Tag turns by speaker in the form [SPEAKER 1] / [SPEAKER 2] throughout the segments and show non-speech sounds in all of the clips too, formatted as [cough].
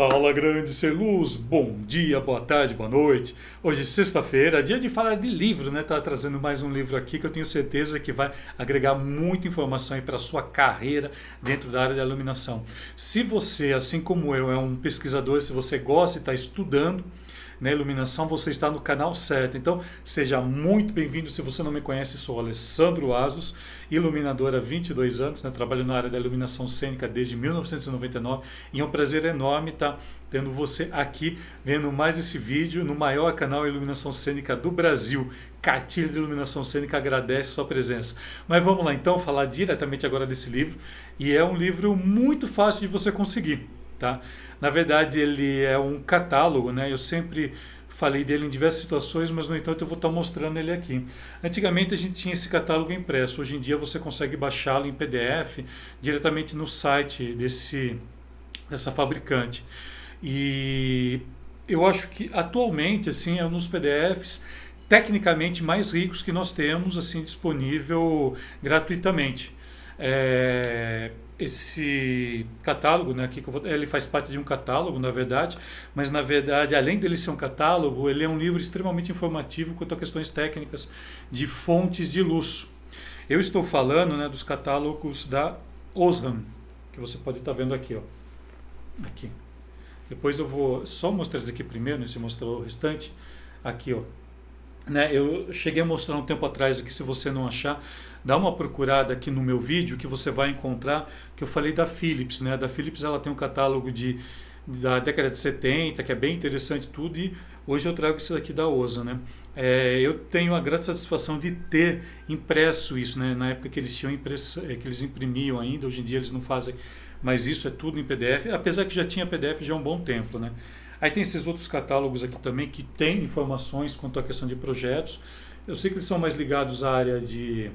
[SPEAKER 1] Fala grande ser luz, bom dia, boa tarde, boa noite. Hoje sexta-feira, dia de falar de livro, né? Tá trazendo mais um livro aqui que eu tenho certeza que vai agregar muita informação para sua carreira dentro da área da iluminação. Se você, assim como eu, é um pesquisador, se você gosta e está estudando, na iluminação, você está no canal certo. Então, seja muito bem-vindo. Se você não me conhece, sou Alessandro Asos, iluminador há 22 anos, né? trabalho na área da iluminação cênica desde 1999 e é um prazer enorme estar tendo você aqui vendo mais esse vídeo no maior canal Iluminação Cênica do Brasil. Cartilha de Iluminação Cênica agradece sua presença. Mas vamos lá então falar diretamente agora desse livro e é um livro muito fácil de você conseguir, tá? Na verdade, ele é um catálogo, né? Eu sempre falei dele em diversas situações, mas no entanto eu vou estar mostrando ele aqui. Antigamente a gente tinha esse catálogo impresso, hoje em dia você consegue baixá-lo em PDF diretamente no site desse dessa fabricante. E eu acho que atualmente assim é um dos PDFs tecnicamente mais ricos que nós temos assim disponível gratuitamente. É, esse catálogo, né, aqui vou, ele faz parte de um catálogo, na verdade, mas na verdade, além dele ser um catálogo, ele é um livro extremamente informativo quanto a questões técnicas de fontes de luz. Eu estou falando né, dos catálogos da Osram, que você pode estar vendo aqui, ó. Aqui. Depois eu vou só mostrar isso aqui primeiro, antes de mostrar o restante. Aqui, ó. Né, eu cheguei a mostrar um tempo atrás aqui, se você não achar, dá uma procurada aqui no meu vídeo que você vai encontrar que eu falei da Philips, né? Da Philips ela tem um catálogo de da década de 70, que é bem interessante tudo, e hoje eu trago isso aqui da OSA, né? É, eu tenho a grande satisfação de ter impresso isso, né? Na época que eles tinham impressa, é, que eles imprimiam ainda, hoje em dia eles não fazem, mas isso é tudo em PDF, apesar que já tinha PDF já há um bom tempo, né? Aí tem esses outros catálogos aqui também que tem informações quanto à questão de projetos. Eu sei que eles são mais ligados à área de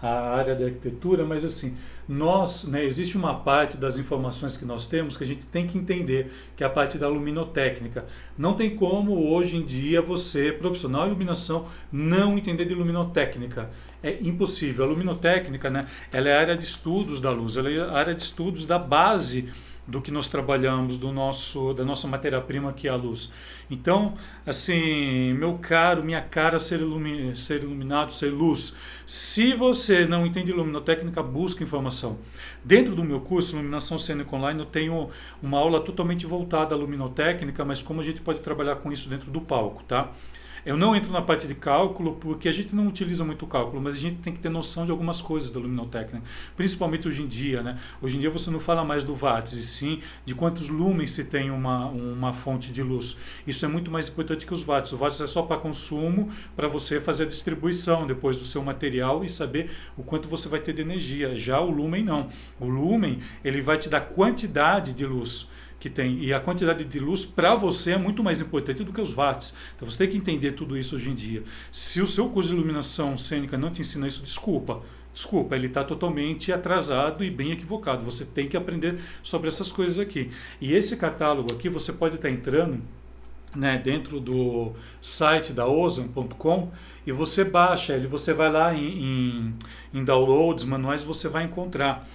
[SPEAKER 1] a área da arquitetura, mas assim, nós, né, existe uma parte das informações que nós temos que a gente tem que entender, que é a parte da luminotécnica. Não tem como hoje em dia você, profissional de iluminação, não entender de luminotécnica. É impossível. A luminotécnica, né, ela é a área de estudos da luz, ela é a área de estudos da base do que nós trabalhamos, do nosso, da nossa matéria-prima que é a luz. Então, assim, meu caro, minha cara, ser, ilumi ser iluminado, ser luz. Se você não entende luminotécnica, busca informação. Dentro do meu curso, Iluminação Cênica Online, eu tenho uma aula totalmente voltada à luminotécnica, mas como a gente pode trabalhar com isso dentro do palco, tá? Eu não entro na parte de cálculo porque a gente não utiliza muito cálculo, mas a gente tem que ter noção de algumas coisas da luminotécnica, principalmente hoje em dia. Né? Hoje em dia você não fala mais do watts, e sim de quantos lumens se tem uma, uma fonte de luz. Isso é muito mais importante que os watts. O watts é só para consumo, para você fazer a distribuição depois do seu material e saber o quanto você vai ter de energia. Já o lumen não. O lumen ele vai te dar quantidade de luz que tem. E a quantidade de luz para você é muito mais importante do que os watts. Então você tem que entender tudo isso hoje em dia. Se o seu curso de iluminação cênica não te ensina isso, desculpa. Desculpa, ele está totalmente atrasado e bem equivocado. Você tem que aprender sobre essas coisas aqui. E esse catálogo aqui você pode estar tá entrando né, dentro do site da ozan.com e você baixa ele, você vai lá em, em, em downloads, manuais, você vai encontrar.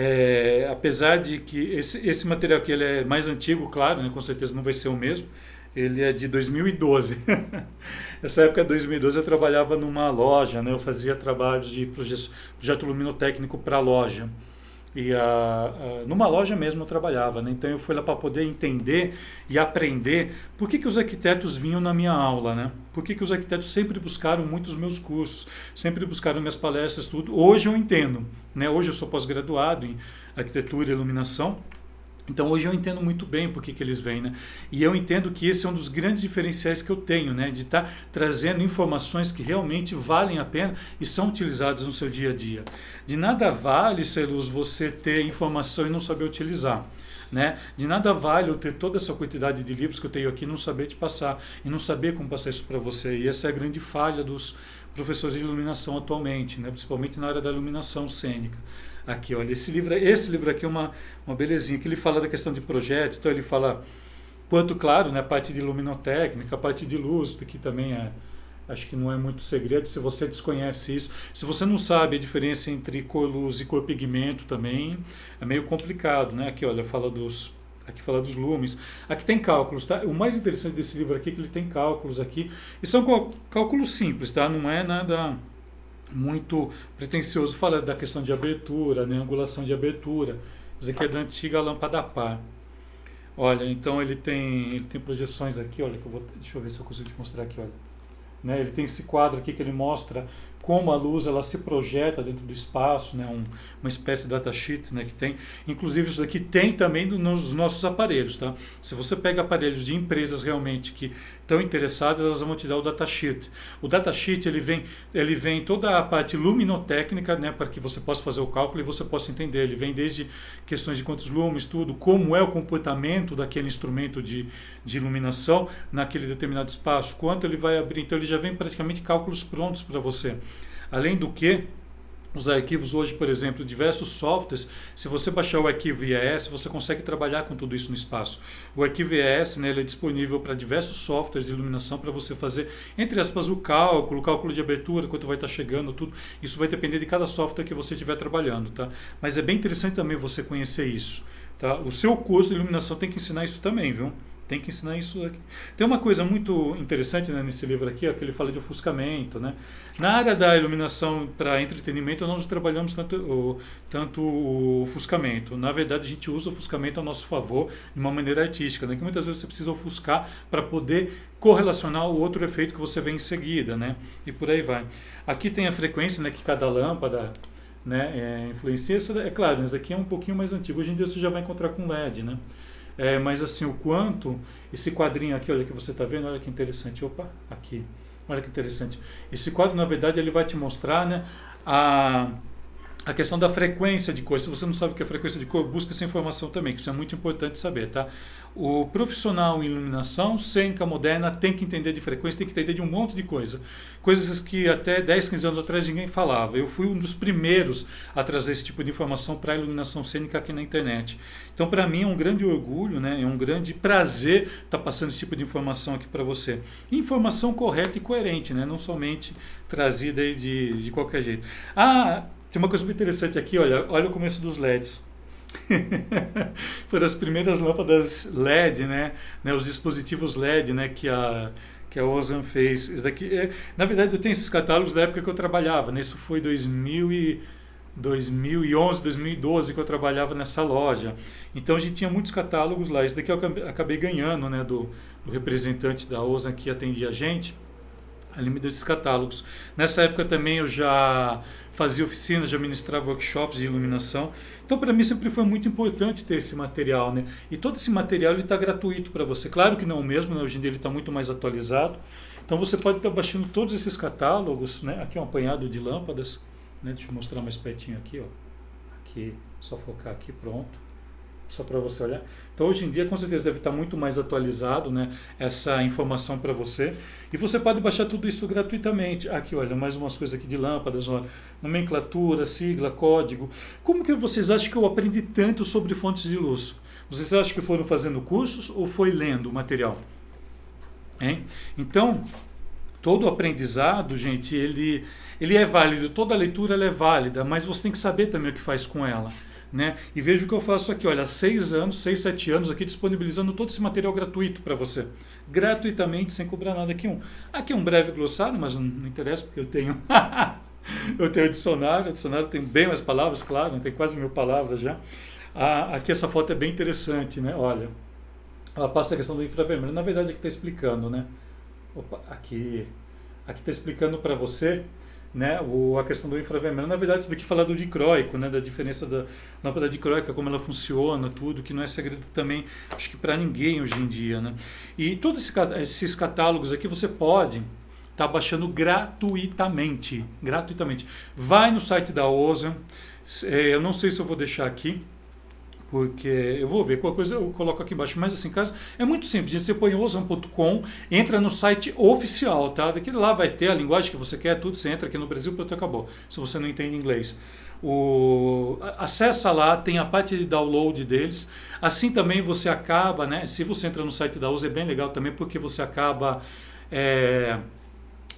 [SPEAKER 1] É, apesar de que esse, esse material aqui ele é mais antigo, claro, né, com certeza não vai ser o mesmo, ele é de 2012. [laughs] Essa época de 2012 eu trabalhava numa loja, né, eu fazia trabalhos de projeto, projeto luminotécnico para loja. E a, numa loja mesmo eu trabalhava, né? então eu fui lá para poder entender e aprender por que, que os arquitetos vinham na minha aula, né? por que, que os arquitetos sempre buscaram muitos meus cursos, sempre buscaram minhas palestras, tudo. Hoje eu entendo, né? hoje eu sou pós-graduado em arquitetura e iluminação, então hoje eu entendo muito bem por que, eles vêm, né? E eu entendo que esse é um dos grandes diferenciais que eu tenho, né? De estar tá trazendo informações que realmente valem a pena e são utilizadas no seu dia a dia. De nada vale, Celuz, você ter informação e não saber utilizar. Né? De nada vale eu ter toda essa quantidade de livros que eu tenho aqui e não saber te passar e não saber como passar isso para você. E essa é a grande falha dos professores de iluminação atualmente, né? principalmente na área da iluminação cênica. Aqui, olha, esse livro, esse livro aqui é uma, uma belezinha, que ele fala da questão de projeto, então ele fala quanto, claro, né, a parte de luminotécnica, a parte de luz, que também é, acho que não é muito segredo, se você desconhece isso, se você não sabe a diferença entre cor luz e cor pigmento também, é meio complicado, né, aqui, olha, fala dos Aqui fala dos lumes. Aqui tem cálculos, tá? O mais interessante desse livro aqui é que ele tem cálculos aqui. E são cálculos simples, tá? Não é nada muito pretensioso. Fala da questão de abertura, né? angulação de abertura. Isso aqui é da antiga lâmpada par. Olha, então ele tem, ele tem projeções aqui, olha, que eu vou, deixa eu ver se eu consigo te mostrar aqui, olha. Né, ele tem esse quadro aqui que ele mostra como a luz ela se projeta dentro do espaço, né, um, uma espécie de datasheet né, que tem. Inclusive isso daqui tem também nos nossos aparelhos. Tá? Se você pega aparelhos de empresas realmente que estão interessadas, elas vão te dar o datasheet. O datasheet ele vem, ele vem toda a parte luminotécnica né, para que você possa fazer o cálculo e você possa entender. Ele vem desde questões de quantos lumes, tudo, como é o comportamento daquele instrumento de, de iluminação naquele determinado espaço, quanto ele vai abrir. Então ele já vem praticamente cálculos prontos para você. Além do que, os arquivos hoje, por exemplo, diversos softwares, se você baixar o arquivo IAS, você consegue trabalhar com tudo isso no espaço. O arquivo IAS né, é disponível para diversos softwares de iluminação para você fazer, entre aspas, o cálculo, o cálculo de abertura, quanto vai estar chegando, tudo. Isso vai depender de cada software que você estiver trabalhando, tá? Mas é bem interessante também você conhecer isso. Tá? O seu curso de iluminação tem que ensinar isso também, viu? Tem que ensinar isso aqui. Tem uma coisa muito interessante né, nesse livro aqui, ó, que ele fala de ofuscamento. Né? Na área da iluminação para entretenimento, nós não trabalhamos tanto o, tanto o ofuscamento. Na verdade, a gente usa o ofuscamento a nosso favor de uma maneira artística, né? que muitas vezes você precisa ofuscar para poder correlacionar o outro efeito que você vê em seguida. Né? E por aí vai. Aqui tem a frequência né, que cada lâmpada né, é, influencia. É claro, esse aqui é um pouquinho mais antigo. Hoje em dia você já vai encontrar com LED. Né? É, mas assim, o quanto esse quadrinho aqui, olha que você está vendo, olha que interessante. Opa, aqui. Olha que interessante. Esse quadro, na verdade, ele vai te mostrar né, a, a questão da frequência de cor. Se você não sabe o que é frequência de cor, busca essa informação também, que isso é muito importante saber, tá? O profissional em iluminação, cênica moderna, tem que entender de frequência, tem que entender de um monte de coisa. Coisas que até 10, 15 anos atrás ninguém falava. Eu fui um dos primeiros a trazer esse tipo de informação para a iluminação cênica aqui na internet. Então, para mim, é um grande orgulho, né? é um grande prazer estar tá passando esse tipo de informação aqui para você. Informação correta e coerente, né? não somente trazida aí de, de qualquer jeito. Ah, tem uma coisa muito interessante aqui, olha, olha o começo dos LEDs. [laughs] Foram as primeiras lâmpadas LED, né? né? Os dispositivos LED, né? Que a que a Osram fez. Isso daqui, é, na verdade, eu tenho esses catálogos da época que eu trabalhava. Né? Isso foi 2000 e 2011, 2012 que eu trabalhava nessa loja. Então a gente tinha muitos catálogos lá. Isso daqui eu acabei ganhando, né? Do, do representante da Osram que atendia a gente. Ele me deu esses catálogos. Nessa época também eu já fazia oficinas, já ministrava workshops de iluminação. Então, para mim sempre foi muito importante ter esse material, né? E todo esse material está gratuito para você. Claro que não mesmo, né? hoje em dia ele está muito mais atualizado. Então, você pode estar baixando todos esses catálogos, né? Aqui é um apanhado de lâmpadas, né? Deixa eu mostrar mais pertinho aqui, ó. Aqui, só focar aqui, pronto só para você olhar. Então, hoje em dia, com certeza deve estar muito mais atualizado né, essa informação para você. E você pode baixar tudo isso gratuitamente. Aqui, olha, mais umas coisas aqui de lâmpadas, olha, nomenclatura, sigla, código. Como que vocês acham que eu aprendi tanto sobre fontes de luz? Vocês acham que foram fazendo cursos ou foi lendo o material? Hein? Então, todo aprendizado, gente, ele, ele é válido, toda leitura é válida, mas você tem que saber também o que faz com ela. Né? E veja o que eu faço aqui, olha, seis anos, seis, sete anos aqui disponibilizando todo esse material gratuito para você. Gratuitamente, sem cobrar nada. Aqui um, aqui um breve glossário, mas não, não interessa porque eu tenho. [laughs] eu tenho dicionário, o dicionário tem bem mais palavras, claro, tem quase mil palavras já. Ah, aqui essa foto é bem interessante, né? Olha, ela passa a questão do infravermelho. Na verdade, aqui está explicando, né? Opa, aqui, aqui está explicando para você né, o, a questão do infravermelho. Na verdade, isso daqui fala do dicróico, né, da diferença da lâmpada dicróica, como ela funciona, tudo, que não é segredo também, acho que para ninguém hoje em dia. Né? E todos esses catálogos aqui você pode estar tá baixando gratuitamente, gratuitamente. Vai no site da OSA, é, eu não sei se eu vou deixar aqui, porque eu vou ver qual coisa eu coloco aqui embaixo. Mas assim, caso é muito simples. Você põe osam.com, entra no site oficial, tá? Daquele lá vai ter a linguagem que você quer, tudo. Você entra aqui no Brasil, pronto, acabou. Se você não entende inglês. O, acessa lá, tem a parte de download deles. Assim também você acaba, né? Se você entra no site da USA, é bem legal também, porque você acaba. É,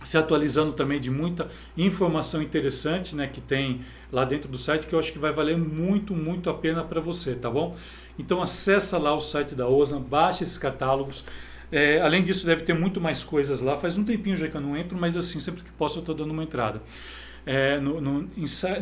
[SPEAKER 1] se atualizando também de muita informação interessante né, que tem lá dentro do site que eu acho que vai valer muito, muito a pena para você, tá bom? Então acessa lá o site da OSAN, baixe esses catálogos. É, além disso, deve ter muito mais coisas lá. Faz um tempinho já que eu não entro, mas assim, sempre que posso eu estou dando uma entrada. É, no, no,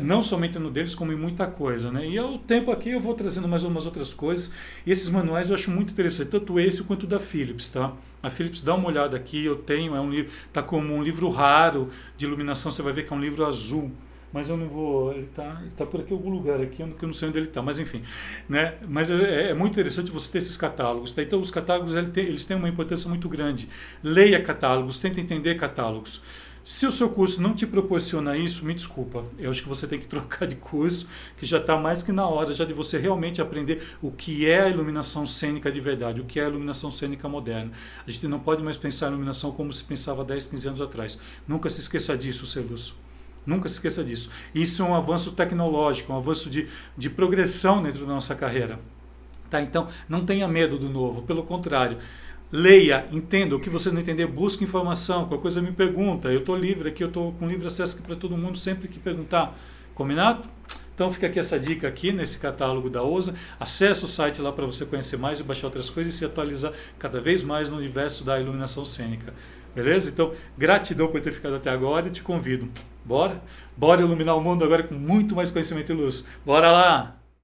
[SPEAKER 1] não somente no deles, como em muita coisa. Né? E ao tempo aqui eu vou trazendo mais umas outras coisas. E esses manuais eu acho muito interessante, tanto esse quanto da Philips. Tá? A Philips, dá uma olhada aqui, eu tenho, é um livro, está como um livro raro de iluminação, você vai ver que é um livro azul mas eu não vou. Ele está tá por aqui em algum lugar aqui, eu não sei onde ele está, mas enfim. Né? Mas é, é, muito interessante você ter esses catálogos. Tá? Então, os catálogos eles têm, uma importância muito grande. Leia catálogos, tente entender catálogos. Se o seu curso não te proporciona isso, me desculpa. Eu acho que você tem que trocar de curso, que já está mais que na hora já de você realmente aprender o que é a iluminação cênica de verdade, o que é a iluminação cênica moderna. A gente não pode mais pensar em iluminação como se pensava 10, 15 anos atrás. Nunca se esqueça disso, Celus. Nunca se esqueça disso. Isso é um avanço tecnológico, um avanço de, de progressão dentro da nossa carreira. Tá? Então, não tenha medo do novo, pelo contrário. Leia, entenda. O que você não entender, busque informação. Qualquer coisa me pergunta. Eu estou livre aqui, eu estou com livre acesso para todo mundo sempre que perguntar. Combinado? Então fica aqui essa dica aqui nesse catálogo da OSA. Acesse o site lá para você conhecer mais e baixar outras coisas e se atualizar cada vez mais no universo da iluminação cênica. Beleza? Então, gratidão por ter ficado até agora e te convido. Bora? Bora iluminar o mundo agora com muito mais conhecimento e luz. Bora lá!